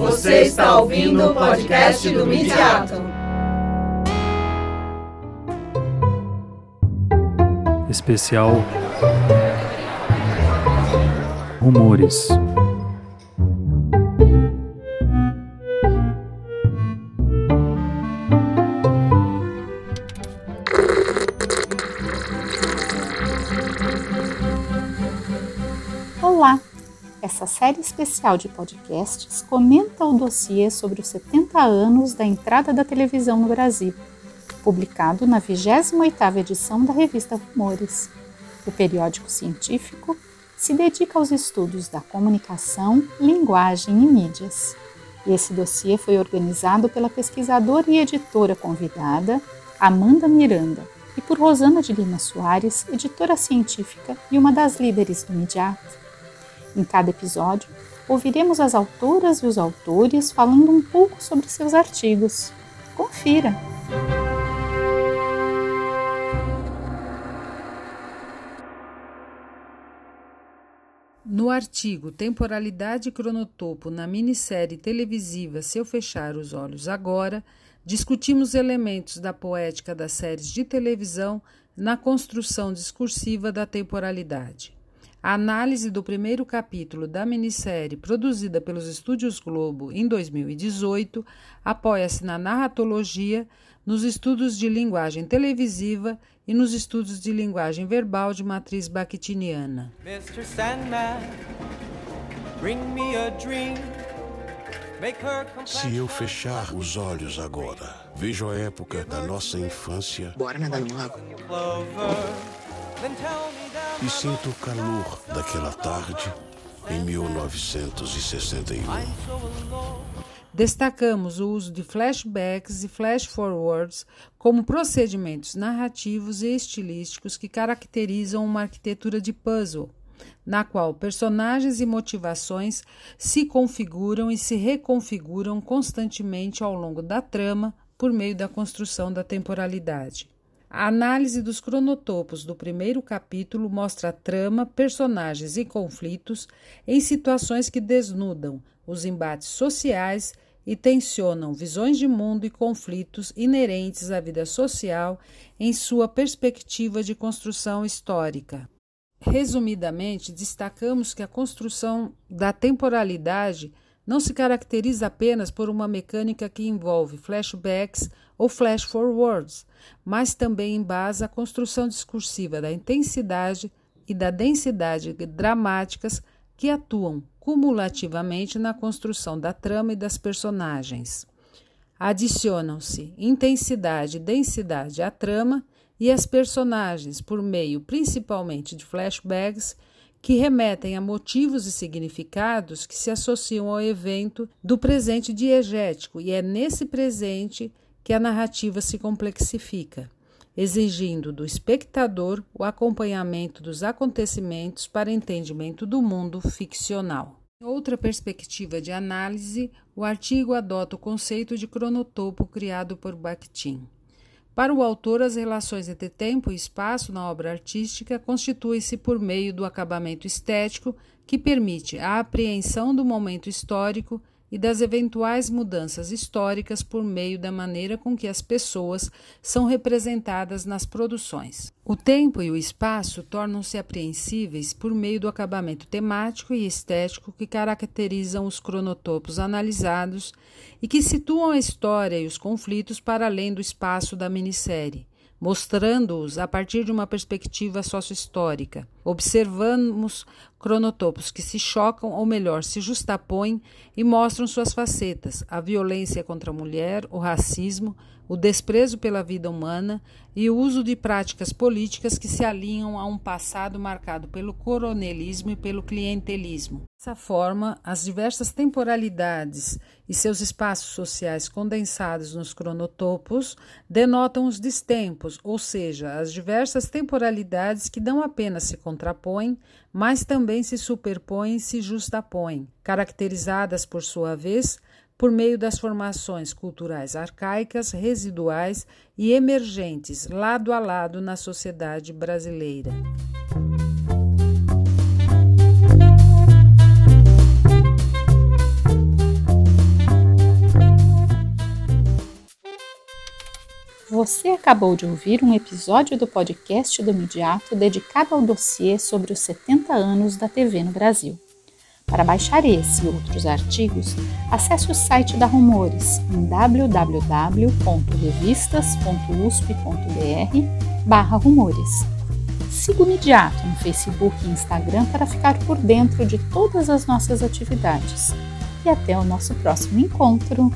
Você está ouvindo o podcast do Midiato. Especial Rumores. Essa série especial de podcasts comenta o dossiê sobre os 70 anos da entrada da televisão no Brasil, publicado na 28ª edição da revista Rumores. O periódico científico se dedica aos estudos da comunicação, linguagem e mídias. Esse dossiê foi organizado pela pesquisadora e editora convidada Amanda Miranda e por Rosana de Lima Soares, editora científica e uma das líderes do Midiato. Em cada episódio, ouviremos as autoras e os autores falando um pouco sobre seus artigos. Confira! No artigo Temporalidade e Cronotopo na minissérie televisiva Se Eu Fechar os Olhos Agora, discutimos elementos da poética das séries de televisão na construção discursiva da temporalidade. A análise do primeiro capítulo da minissérie, produzida pelos Estúdios Globo em 2018, apoia-se na narratologia, nos estudos de linguagem televisiva e nos estudos de linguagem verbal de matriz bakhtiniana. Mr. Sandman, bring me a dream. Se eu fechar os olhos agora, vejo a época da nossa infância. Bora nadar no lago. E sinto o calor daquela tarde em 1961. Destacamos o uso de flashbacks e flash forwards como procedimentos narrativos e estilísticos que caracterizam uma arquitetura de puzzle, na qual personagens e motivações se configuram e se reconfiguram constantemente ao longo da trama por meio da construção da temporalidade. A análise dos cronotopos do primeiro capítulo mostra a trama, personagens e conflitos em situações que desnudam os embates sociais e tensionam visões de mundo e conflitos inerentes à vida social em sua perspectiva de construção histórica. Resumidamente, destacamos que a construção da temporalidade não se caracteriza apenas por uma mecânica que envolve flashbacks ou flash forwards, mas também embasa a construção discursiva da intensidade e da densidade dramáticas que atuam cumulativamente na construção da trama e das personagens. Adicionam-se intensidade e densidade à trama e às personagens por meio principalmente de flashbacks que remetem a motivos e significados que se associam ao evento do presente diegético, e é nesse presente que a narrativa se complexifica, exigindo do espectador o acompanhamento dos acontecimentos para entendimento do mundo ficcional. Em outra perspectiva de análise, o artigo adota o conceito de cronotopo criado por Bakhtin. Para o autor, as relações entre tempo e espaço na obra artística constituem-se por meio do acabamento estético que permite a apreensão do momento histórico e das eventuais mudanças históricas por meio da maneira com que as pessoas são representadas nas produções. O tempo e o espaço tornam-se apreensíveis por meio do acabamento temático e estético que caracterizam os cronotopos analisados e que situam a história e os conflitos para além do espaço da minissérie mostrando-os a partir de uma perspectiva sociohistórica. Observamos cronotopos que se chocam, ou melhor, se justapõem e mostram suas facetas: a violência contra a mulher, o racismo, o desprezo pela vida humana e o uso de práticas políticas que se alinham a um passado marcado pelo coronelismo e pelo clientelismo. Dessa forma, as diversas temporalidades e seus espaços sociais condensados nos cronotopos denotam os distempos, ou seja, as diversas temporalidades que não apenas se contrapõem, mas também se superpõem e se justapõem, caracterizadas, por sua vez, por meio das formações culturais arcaicas, residuais e emergentes lado a lado na sociedade brasileira. Você acabou de ouvir um episódio do podcast do Midiato dedicado ao dossiê sobre os 70 anos da TV no Brasil. Para baixar esse e outros artigos, acesse o site da Rumores em www.revistas.usp.br rumores. Siga o Midiato no Facebook e Instagram para ficar por dentro de todas as nossas atividades. E até o nosso próximo encontro!